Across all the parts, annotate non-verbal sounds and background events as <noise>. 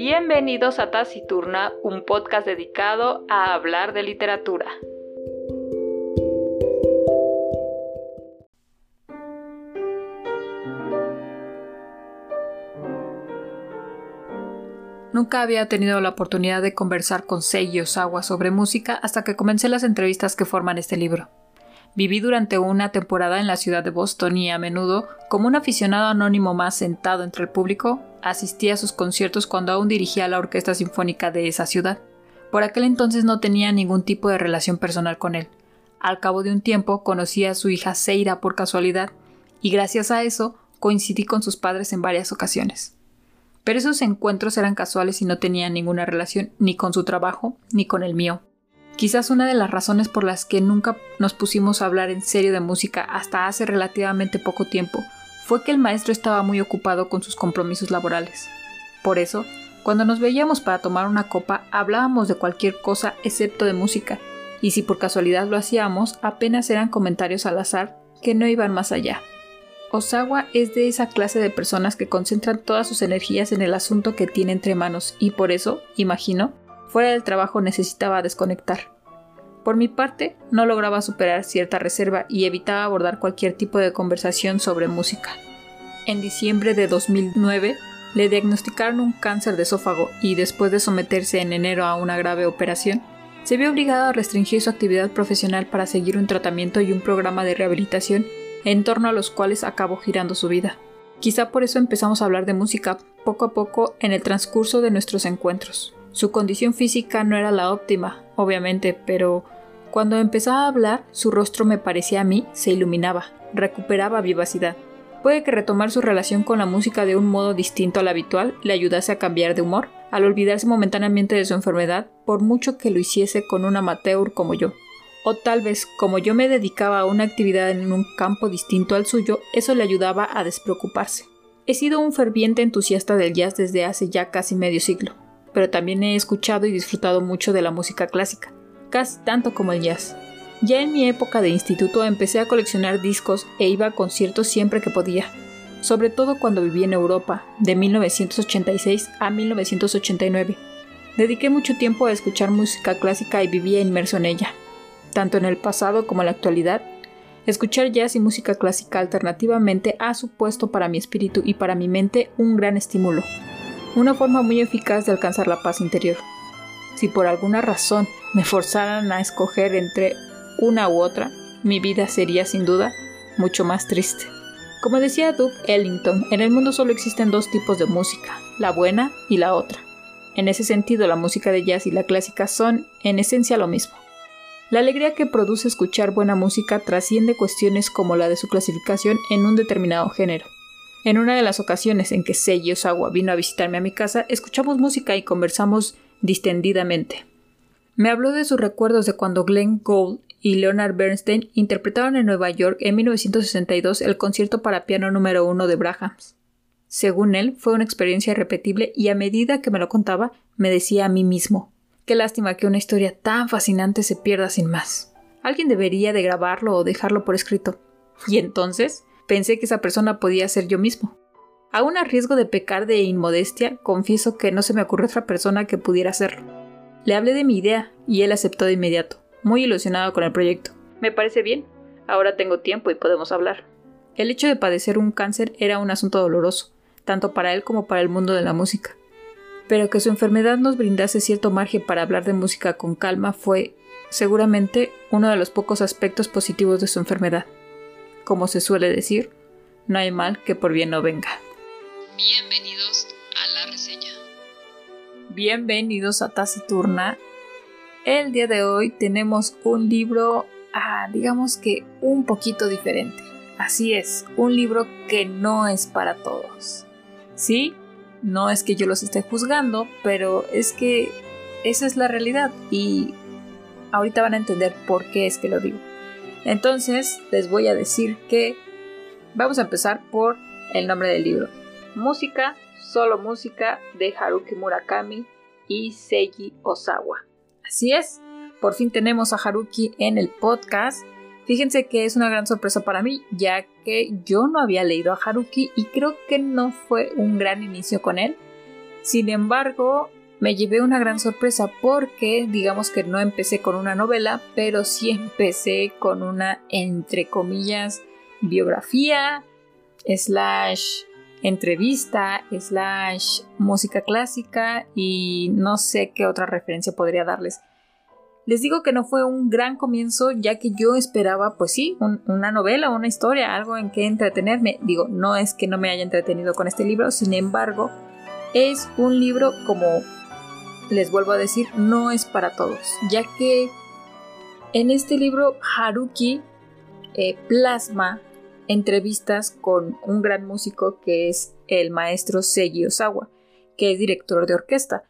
Bienvenidos a Taciturna, un podcast dedicado a hablar de literatura. Nunca había tenido la oportunidad de conversar con Seiji Osawa sobre música hasta que comencé las entrevistas que forman este libro. Viví durante una temporada en la ciudad de Boston y a menudo, como un aficionado anónimo más sentado entre el público, asistí a sus conciertos cuando aún dirigía la orquesta sinfónica de esa ciudad. Por aquel entonces no tenía ningún tipo de relación personal con él. Al cabo de un tiempo conocí a su hija Seira por casualidad, y gracias a eso coincidí con sus padres en varias ocasiones. Pero esos encuentros eran casuales y no tenían ninguna relación ni con su trabajo ni con el mío. Quizás una de las razones por las que nunca nos pusimos a hablar en serio de música hasta hace relativamente poco tiempo fue que el maestro estaba muy ocupado con sus compromisos laborales. Por eso, cuando nos veíamos para tomar una copa, hablábamos de cualquier cosa excepto de música, y si por casualidad lo hacíamos, apenas eran comentarios al azar que no iban más allá. Osawa es de esa clase de personas que concentran todas sus energías en el asunto que tiene entre manos y por eso, imagino, Fuera del trabajo necesitaba desconectar. Por mi parte, no lograba superar cierta reserva y evitaba abordar cualquier tipo de conversación sobre música. En diciembre de 2009 le diagnosticaron un cáncer de esófago y después de someterse en enero a una grave operación, se vio obligado a restringir su actividad profesional para seguir un tratamiento y un programa de rehabilitación en torno a los cuales acabó girando su vida. Quizá por eso empezamos a hablar de música poco a poco en el transcurso de nuestros encuentros. Su condición física no era la óptima, obviamente, pero cuando empezaba a hablar, su rostro me parecía a mí se iluminaba, recuperaba vivacidad. Puede que retomar su relación con la música de un modo distinto al habitual le ayudase a cambiar de humor, al olvidarse momentáneamente de su enfermedad, por mucho que lo hiciese con un amateur como yo. O tal vez, como yo me dedicaba a una actividad en un campo distinto al suyo, eso le ayudaba a despreocuparse. He sido un ferviente entusiasta del jazz desde hace ya casi medio siglo pero también he escuchado y disfrutado mucho de la música clásica, casi tanto como el jazz. Ya en mi época de instituto empecé a coleccionar discos e iba a conciertos siempre que podía, sobre todo cuando viví en Europa, de 1986 a 1989. Dediqué mucho tiempo a escuchar música clásica y vivía inmerso en ella. Tanto en el pasado como en la actualidad, escuchar jazz y música clásica alternativamente ha supuesto para mi espíritu y para mi mente un gran estímulo una forma muy eficaz de alcanzar la paz interior. Si por alguna razón me forzaran a escoger entre una u otra, mi vida sería sin duda mucho más triste. Como decía Duke Ellington, en el mundo solo existen dos tipos de música, la buena y la otra. En ese sentido, la música de jazz y la clásica son, en esencia, lo mismo. La alegría que produce escuchar buena música trasciende cuestiones como la de su clasificación en un determinado género. En una de las ocasiones en que Seiji Osawa vino a visitarme a mi casa, escuchamos música y conversamos distendidamente. Me habló de sus recuerdos de cuando Glenn Gould y Leonard Bernstein interpretaron en Nueva York en 1962 el concierto para piano número uno de Brahms. Según él, fue una experiencia irrepetible y a medida que me lo contaba, me decía a mí mismo Qué lástima que una historia tan fascinante se pierda sin más. Alguien debería de grabarlo o dejarlo por escrito. Y entonces pensé que esa persona podía ser yo mismo. Aún a riesgo de pecar de inmodestia, confieso que no se me ocurrió otra persona que pudiera hacerlo. Le hablé de mi idea y él aceptó de inmediato, muy ilusionado con el proyecto. Me parece bien, ahora tengo tiempo y podemos hablar. El hecho de padecer un cáncer era un asunto doloroso, tanto para él como para el mundo de la música. Pero que su enfermedad nos brindase cierto margen para hablar de música con calma fue, seguramente, uno de los pocos aspectos positivos de su enfermedad como se suele decir, no hay mal que por bien no venga. Bienvenidos a la reseña. Bienvenidos a Taciturna. El día de hoy tenemos un libro, ah, digamos que un poquito diferente. Así es, un libro que no es para todos. Sí, no es que yo los esté juzgando, pero es que esa es la realidad y ahorita van a entender por qué es que lo digo. Entonces les voy a decir que vamos a empezar por el nombre del libro. Música, solo música de Haruki Murakami y Seiji Osawa. Así es, por fin tenemos a Haruki en el podcast. Fíjense que es una gran sorpresa para mí, ya que yo no había leído a Haruki y creo que no fue un gran inicio con él. Sin embargo, me llevé una gran sorpresa porque digamos que no empecé con una novela, pero sí empecé con una, entre comillas, biografía, slash entrevista, slash música clásica y no sé qué otra referencia podría darles. Les digo que no fue un gran comienzo ya que yo esperaba, pues sí, una novela, una historia, algo en que entretenerme. Digo, no es que no me haya entretenido con este libro, sin embargo, es un libro como les vuelvo a decir, no es para todos, ya que en este libro Haruki eh, plasma entrevistas con un gran músico que es el maestro Seiji Osawa, que es director de orquesta.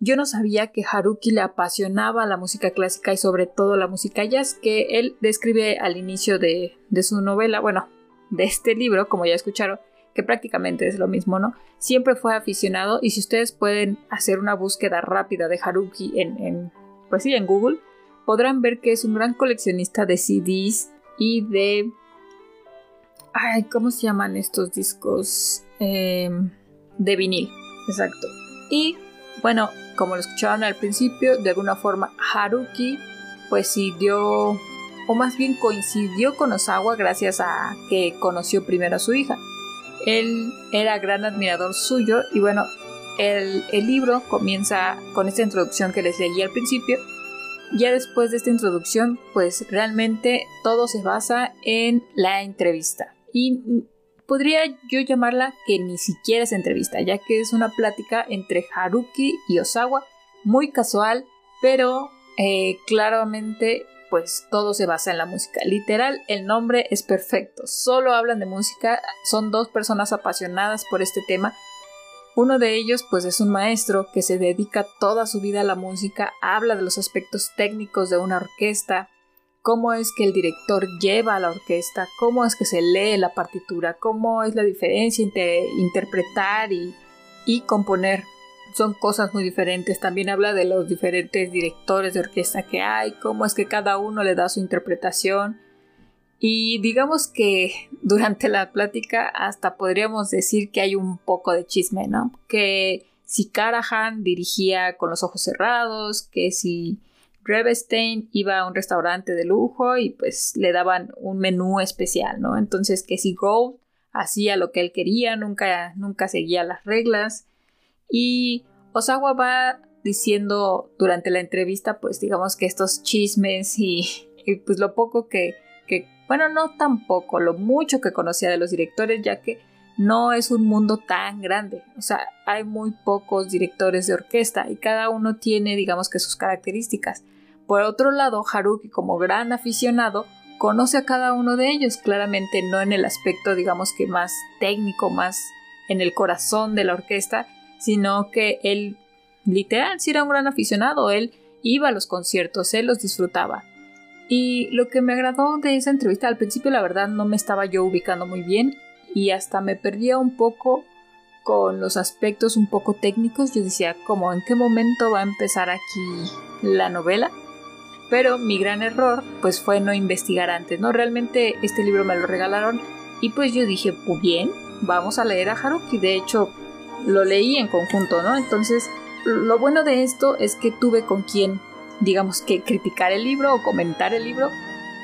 Yo no sabía que Haruki le apasionaba la música clásica y sobre todo la música jazz que él describe al inicio de, su novela, bueno, de este libro, como ya escucharon, que prácticamente es lo mismo, ¿no? Siempre fue aficionado y si ustedes pueden hacer una búsqueda rápida de Haruki en, en pues sí, en Google, podrán ver que es un gran coleccionista de CDs y de... Ay, ¿cómo se llaman estos discos? Em, de vinil, exacto. Y bueno, como lo escuchaban al principio, de alguna forma Haruki pues sí dio, o más bien coincidió con Osawa gracias a que conoció primero a su hija. Él era gran admirador suyo y bueno, el, el, libro comienza con esta introducción que les leí al principio. Ya después de esta introducción, pues realmente todo se basa en la entrevista. Y podría yo llamarla que ni siquiera es entrevista, ya que es una plática entre Haruki y Osawa, muy casual, pero eh, claramente pues todo se basa en la música. Literal, el nombre es perfecto. Solo hablan de música, son dos personas apasionadas por este tema. Uno de ellos pues es un maestro que se dedica toda su vida a la música, habla de los aspectos técnicos de una orquesta, cómo es que el director lleva a la orquesta, cómo es que se lee la partitura, cómo es la diferencia entre interpretar y, componer son cosas muy diferentes. También habla de los diferentes directores de orquesta que hay, cómo es que cada uno le da su interpretación. Y digamos que <laughs> durante la plática hasta podríamos decir que hay un poco de chisme, ¿no? Que si Karahan dirigía con los ojos cerrados, que si Revestein iba a un restaurante de lujo y pues le daban un menú especial, ¿no? Entonces que si Gold hacía lo que él quería, nunca, nunca seguía las reglas y Osawa va diciendo durante la entrevista, pues digamos que estos chismes y, pues lo poco que, que, bueno, no tan poco, lo mucho que conocía de los directores, ya que no es un mundo tan grande. O sea, hay muy pocos directores de orquesta y cada uno tiene, digamos que sus características. Por otro lado, Haruki, como gran aficionado, conoce a cada uno de ellos, claramente no en el aspecto, digamos que más técnico, más en el corazón de la orquesta, sino que él literal sí era un gran aficionado, él iba a los conciertos, él los disfrutaba. Y lo que me agradó de esa entrevista al principio la verdad no me estaba yo ubicando muy bien y hasta me perdía un poco con los aspectos un poco técnicos. Yo decía, como en qué momento va a empezar aquí la novela? Pero mi gran error pues fue no investigar antes, ¿no? Realmente este libro me lo regalaron y pues yo dije, pues bien, vamos a leer a Haruki. De hecho, lo leí en conjunto, ¿no? Entonces, lo bueno de esto es que tuve con quien, digamos que criticar el libro o comentar el libro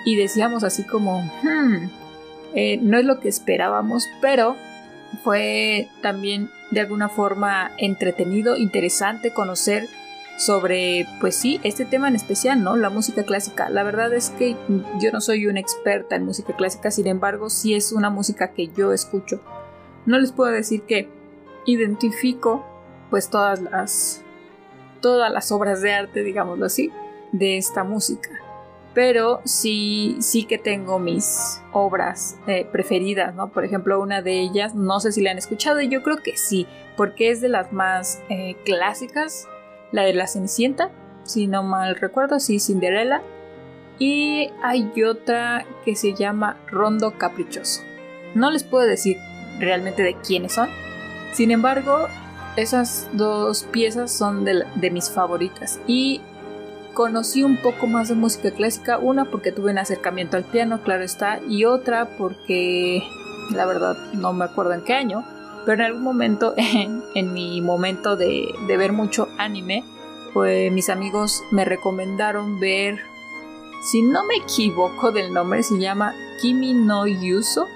y decíamos así como, hmm, eh, no es lo que esperábamos, pero fue también de alguna forma entretenido, interesante conocer sobre, pues sí, este tema en especial, ¿no? La música clásica. La verdad es que yo no soy una experta en música clásica, sin embargo, sí es una música que yo escucho. No les puedo decir que identifico pues todas las todas las obras de arte, digámoslo así, de esta música. Pero sí, sí que tengo mis obras eh, preferidas, ¿no? Por ejemplo, una de ellas, no sé si la han escuchado, y yo creo que sí, porque es de las más eh, clásicas, la de la Cenicienta, si no mal recuerdo, sí, Cinderella. Y hay otra que se llama Rondo Caprichoso. No les puedo decir realmente de quiénes son, sin embargo, esas dos piezas son de, mis favoritas. Y conocí un poco más de música clásica, una porque tuve un acercamiento al piano, claro está, y otra porque la verdad no me acuerdo en qué año, pero en algún momento, <laughs> en, mi momento de, de, ver mucho anime, pues mis amigos me recomendaron ver, si no me equivoco del nombre, se llama Kimi no Yuso,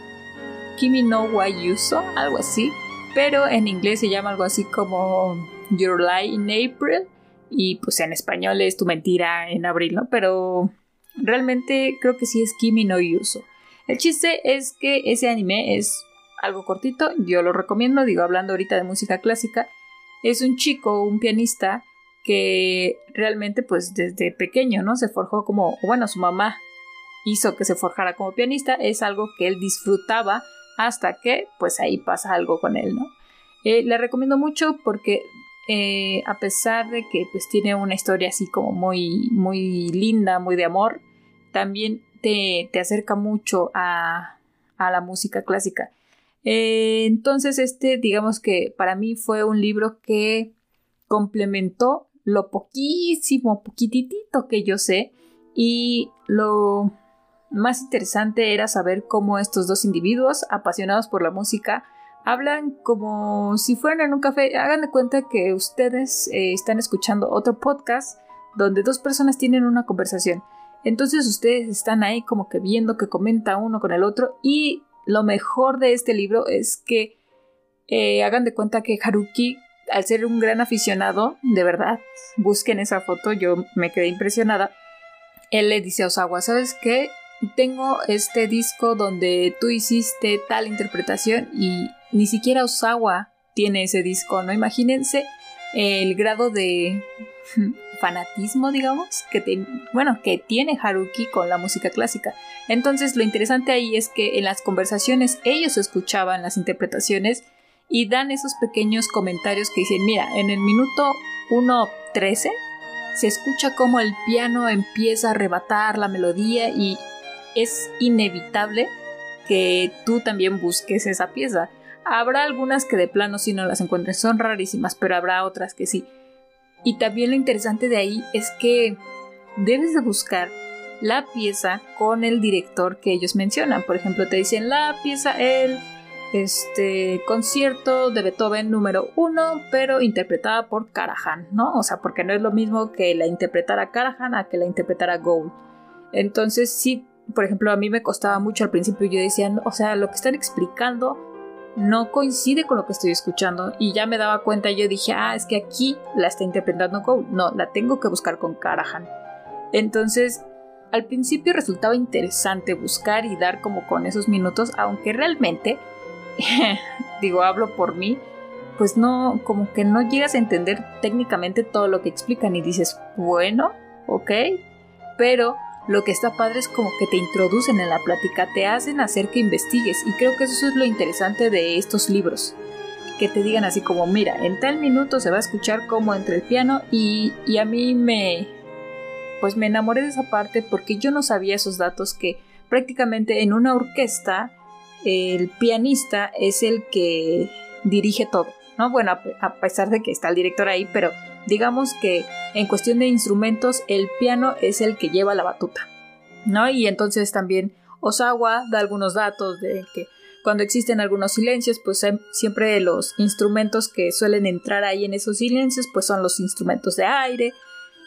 Kimi no wa Yuso, algo así, pero en inglés se llama algo así como Your Lie in April, y pues en español es tu mentira en abril, ¿no? Pero realmente creo que sí es Kimi no Yuso. El chiste es que ese anime es algo cortito, yo lo recomiendo, digo, hablando ahorita de música clásica, es un chico, un pianista, que realmente pues desde pequeño, ¿no? Se forjó como, bueno, su mamá hizo que se forjara como pianista, es algo que él disfrutaba hasta que pues ahí pasa algo con él, ¿no? Eh, le recomiendo mucho porque eh, a pesar de que pues tiene una historia así como muy, muy linda, muy de amor, también te, te acerca mucho a, a la música clásica. Eh, entonces, este, digamos que para mí fue un libro que complementó lo poquísimo, poquitito que yo sé y lo más interesante era saber cómo estos dos individuos apasionados por la música hablan como si fueran en un café. Hagan de cuenta que ustedes eh, están escuchando otro podcast donde dos personas tienen una conversación. Entonces ustedes están ahí como que viendo que comenta uno con el otro y lo mejor de este libro es que eh, hagan de cuenta que Haruki, al ser un gran aficionado, de verdad, busquen esa foto, yo me quedé impresionada. Él le dice a Osawa, ¿sabes qué? Tengo este disco donde tú hiciste tal interpretación y ni siquiera Osawa tiene ese disco, ¿no? Imagínense el grado de fanatismo, digamos, que bueno, que tiene Haruki con la música clásica. Entonces, lo interesante ahí es que en las conversaciones ellos escuchaban las interpretaciones y dan esos pequeños comentarios que dicen, mira, en el minuto 1.13 se escucha como el piano empieza a arrebatar la melodía y es inevitable que tú también busques esa pieza. Habrá algunas que de plano si no las encuentres son rarísimas, pero habrá otras que sí. Y también lo interesante de ahí es que debes de buscar la pieza con el director que ellos mencionan. Por ejemplo, te dicen la pieza, el este concierto de Beethoven número uno, pero interpretada por Karajan, ¿no? O sea, porque no es lo mismo que la interpretara Karajan a que la interpretara Gould. Entonces, sí, por ejemplo, a mí me costaba mucho al principio. Yo decía, o sea, lo que están explicando no coincide con lo que estoy escuchando y ya me daba cuenta yo dije, ah, es que aquí la está interpretando Cole, no, la tengo que buscar con Karajan. Entonces, al principio resultaba interesante buscar y dar como con esos minutos, aunque realmente, <laughs> digo, hablo por mí, pues no, como que no llegas a entender técnicamente todo lo que explican y dices, bueno, ok, pero lo que está padre es como que te introducen en la plática, te hacen hacer que investigues y creo que eso es lo interesante de estos libros. Que te digan así como, mira, en tal minuto se va a escuchar como entre el piano y, y a mí me... Pues me enamoré de esa parte porque yo no sabía esos datos que prácticamente en una orquesta el pianista es el que dirige todo, ¿no? Bueno, a pesar de que está el director ahí, pero digamos que en cuestión de instrumentos el piano es el que lleva la batuta, ¿no? Y entonces también Osawa da algunos datos de que cuando existen algunos silencios, pues siempre los instrumentos que suelen entrar ahí en esos silencios, pues son los instrumentos de aire.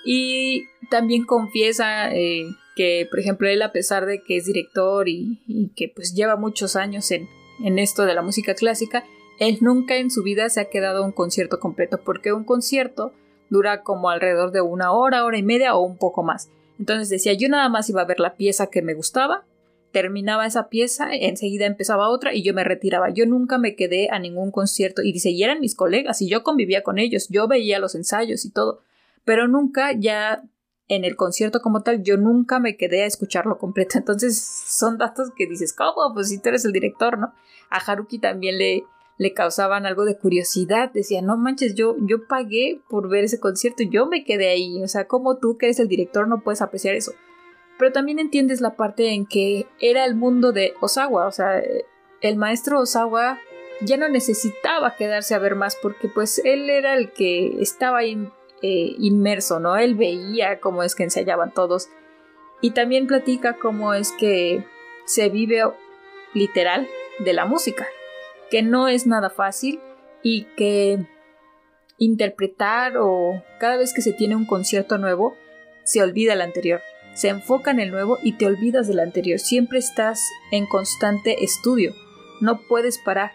Y también confiesa eh, que, por ejemplo, él a pesar de que es director y, que pues lleva muchos años en, en esto de la música clásica, él nunca en su vida se ha quedado un concierto completo, porque un concierto dura como alrededor de una hora, hora y media o un poco más. Entonces decía, yo nada más iba a ver la pieza que me gustaba, terminaba esa pieza, enseguida empezaba otra y yo me retiraba. Yo nunca me quedé a ningún concierto y dice, y eran mis colegas y yo convivía con ellos, yo veía los ensayos y todo, pero nunca ya en el concierto como tal, yo nunca me quedé a escucharlo completo. <laughs> Entonces son datos que dices, ¿cómo? Pues si tú eres el director, ¿no? A Haruki también le, le causaban algo de curiosidad. Decía, no manches, yo, yo pagué por ver ese concierto yo me quedé ahí. O sea, como tú que eres el director no puedes apreciar eso. Pero también entiendes la parte en que era el mundo de Osawa. O sea, el maestro Osawa ya no necesitaba quedarse a ver más porque pues él era el que estaba eh, inmerso, ¿no? Él veía cómo es que ensayaban todos. Y también platica cómo es que se vive literal de la música que no es nada fácil y que interpretar o cada vez que se tiene un concierto nuevo se olvida el anterior. Se enfoca en el nuevo y te olvidas del anterior. Siempre estás en constante estudio. No puedes parar.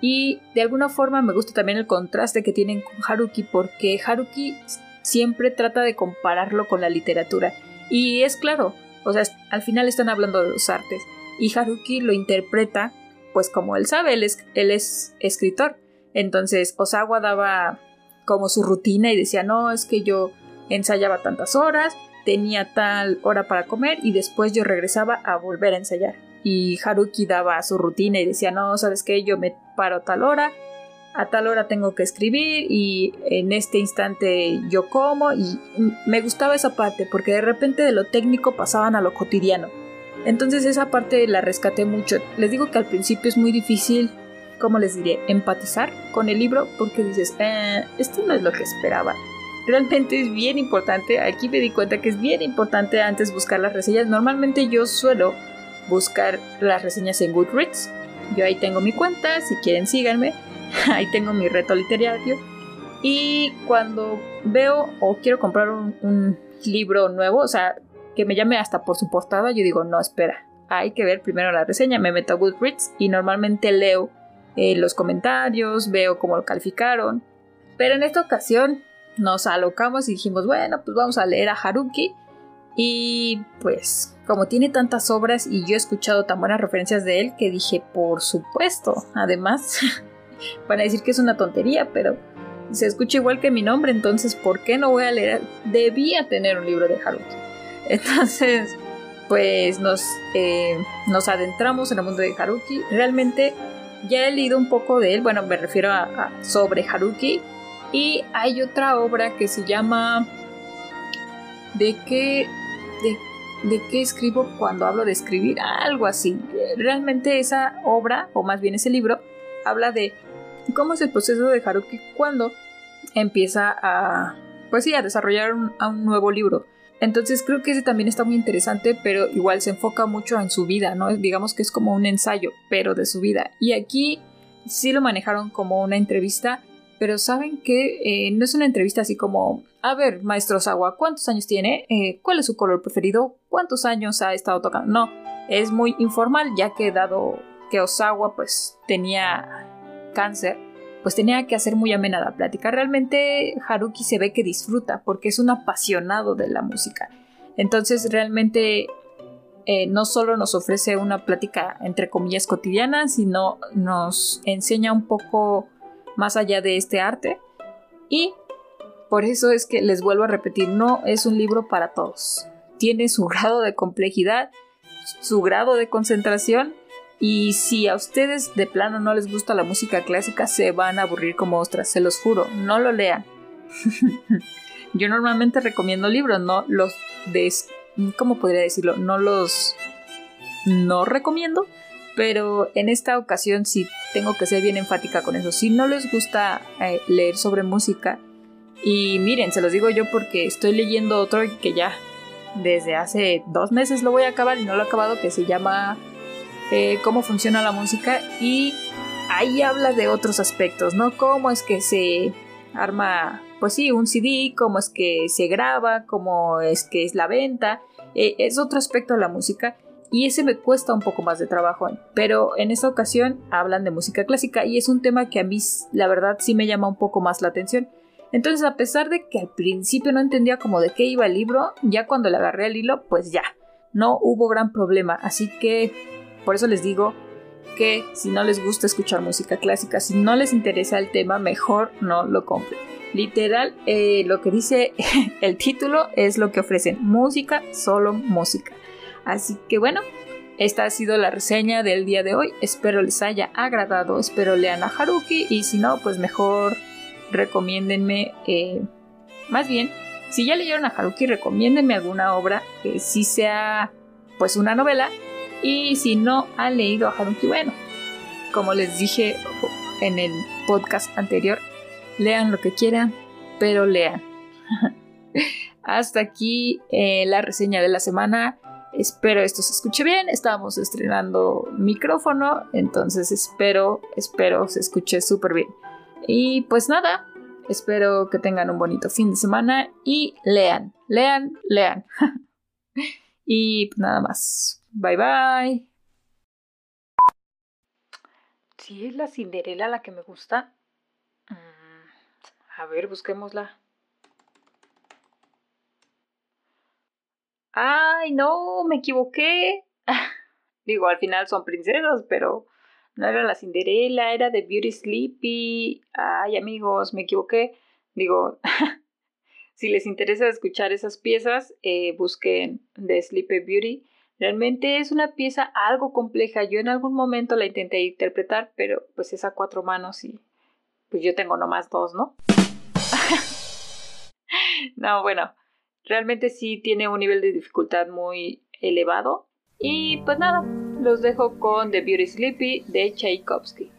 Y de alguna forma me gusta también el contraste que tienen con Haruki porque Haruki siempre trata de compararlo con la literatura. Y es claro, o sea, al final están hablando de los artes. Y Haruki lo interpreta, pues como él sabe, él es, él es escritor. Entonces Osawa daba como su rutina y decía, no, es que yo ensayaba tantas horas, tenía tal hora para comer y después yo regresaba a volver a ensayar. Y Haruki daba su rutina y decía, no, sabes qué, yo me paro tal hora, a tal hora tengo que escribir y en este instante yo como y me gustaba esa parte porque de repente de lo técnico pasaban a lo cotidiano. Entonces esa parte la rescaté mucho. Les digo que al principio es muy difícil, ¿cómo les diré? Empatizar con el libro porque dices, eh, esto no es lo que esperaba. Realmente es bien importante, aquí me di cuenta que es bien importante antes buscar las reseñas. Normalmente yo suelo buscar las reseñas en Goodreads. Yo ahí tengo mi cuenta, si quieren síganme <laughs> ahí tengo mi reto literario. Y cuando veo o quiero comprar un, libro nuevo, o sea, que me llame hasta por su portada, yo digo, no, espera, hay que ver primero la reseña, me meto a Goodreads y normalmente leo eh, los comentarios, veo cómo lo calificaron. Pero en esta ocasión nos alocamos y dijimos, bueno, pues vamos a leer a Haruki. Y pues, como tiene tantas obras y yo he escuchado tan buenas referencias de él, que dije, por supuesto, además, <laughs> Van a decir que es una tontería, pero se escucha igual que mi nombre, entonces ¿por qué no voy a leer? Debía tener un libro de Haruki. Entonces, pues nos, eh, nos adentramos en el mundo de Haruki. Realmente ya he leído un poco de él, bueno, me refiero a, sobre Haruki. Y hay otra obra que se llama ¿De qué, de, de qué escribo cuando hablo de escribir? Algo así. Realmente esa obra, o más bien ese libro, habla de cómo es el proceso de Haruki cuando empieza a, pues sí, a desarrollar un, nuevo libro. Entonces creo que ese también está muy interesante, pero igual se enfoca mucho en su vida, ¿no? Digamos que es como un ensayo, pero de su vida. Y aquí sí lo manejaron como una entrevista, pero saben que eh, no es una entrevista así como, a ver, maestro Sawa, ¿cuántos años tiene? Eh, ¿Cuál es su color preferido? ¿Cuántos años ha estado tocando? No, es muy informal, ya que dado que Osawa pues tenía cáncer, pues tenía que hacer muy amena la plática. Realmente Haruki se ve que disfruta porque es un apasionado de la música. Entonces realmente eh, no solo nos ofrece una plática entre comillas cotidiana, sino nos enseña un poco más allá de este arte. Y por eso es que les vuelvo a repetir, no es un libro para todos. Tiene su <laughs> grado de complejidad, su grado de concentración y si a ustedes de plano no les gusta la música clásica, se van a aburrir como ostras, se los juro, no lo lean. <laughs> Yo normalmente recomiendo libros, no los de... ¿Cómo podría decirlo? No los... No recomiendo, pero en esta ocasión sí tengo que ser bien enfática con eso. Si no les gusta eh, leer sobre música, y miren, se los digo yo porque estoy leyendo otro que ya desde hace dos meses lo voy a acabar y no lo he acabado, que se llama cómo funciona la música y ahí habla de otros aspectos, ¿no? Cómo es que se arma, pues sí, un CD, cómo es que se graba, cómo es que es la venta, eh, es otro aspecto de la música y ese me cuesta un poco más de trabajo, pero en esta ocasión hablan de música clásica y es un tema que a mí la verdad sí me llama un poco más la atención. Entonces, a pesar de que al principio no entendía como de qué iba el libro, ya cuando le agarré el hilo, pues ya, no hubo gran problema. Así que por eso les digo que si no les gusta escuchar música clásica, si no les interesa el tema, mejor no lo compren. Literal, eh, lo que dice <laughs> el título es lo que ofrecen. Música, solo música. Así que bueno, esta ha sido la reseña del día de hoy. Espero les haya agradado. Espero lean a Haruki. Y si no, pues mejor recomiéndenme. Eh, más bien, si ya leyeron a Haruki, recomiéndenme alguna obra que sí sea pues una novela y si no han leído a Haruki, bueno, como les dije en el podcast anterior, lean lo que quieran, pero lean. <laughs> Hasta aquí eh, la reseña de la semana. Espero esto se escuche bien. Estamos estrenando micrófono, entonces espero, espero se escuche súper bien. Y pues nada, espero que tengan un bonito fin de semana y lean, lean, lean. <laughs> y nada más. Bye bye. Si es la Cinderela la que me gusta. Mm, a ver, busquémosla. Ay, no, me equivoqué. <laughs> Digo, al final son princesas, pero no era la Cinderella, era de Beauty Sleepy. Ay, amigos, me equivoqué. Digo, <laughs> si les interesa escuchar esas piezas, eh, busquen de Sleepy Beauty. Realmente es una pieza algo compleja. Yo en algún momento la intenté interpretar, pero pues es a cuatro manos y pues yo tengo nomás dos, ¿no? <laughs> no, bueno, Realmente sí tiene un nivel de dificultad muy elevado. Y pues nada, los dejo con The Beauty Sleepy de Tchaikovsky.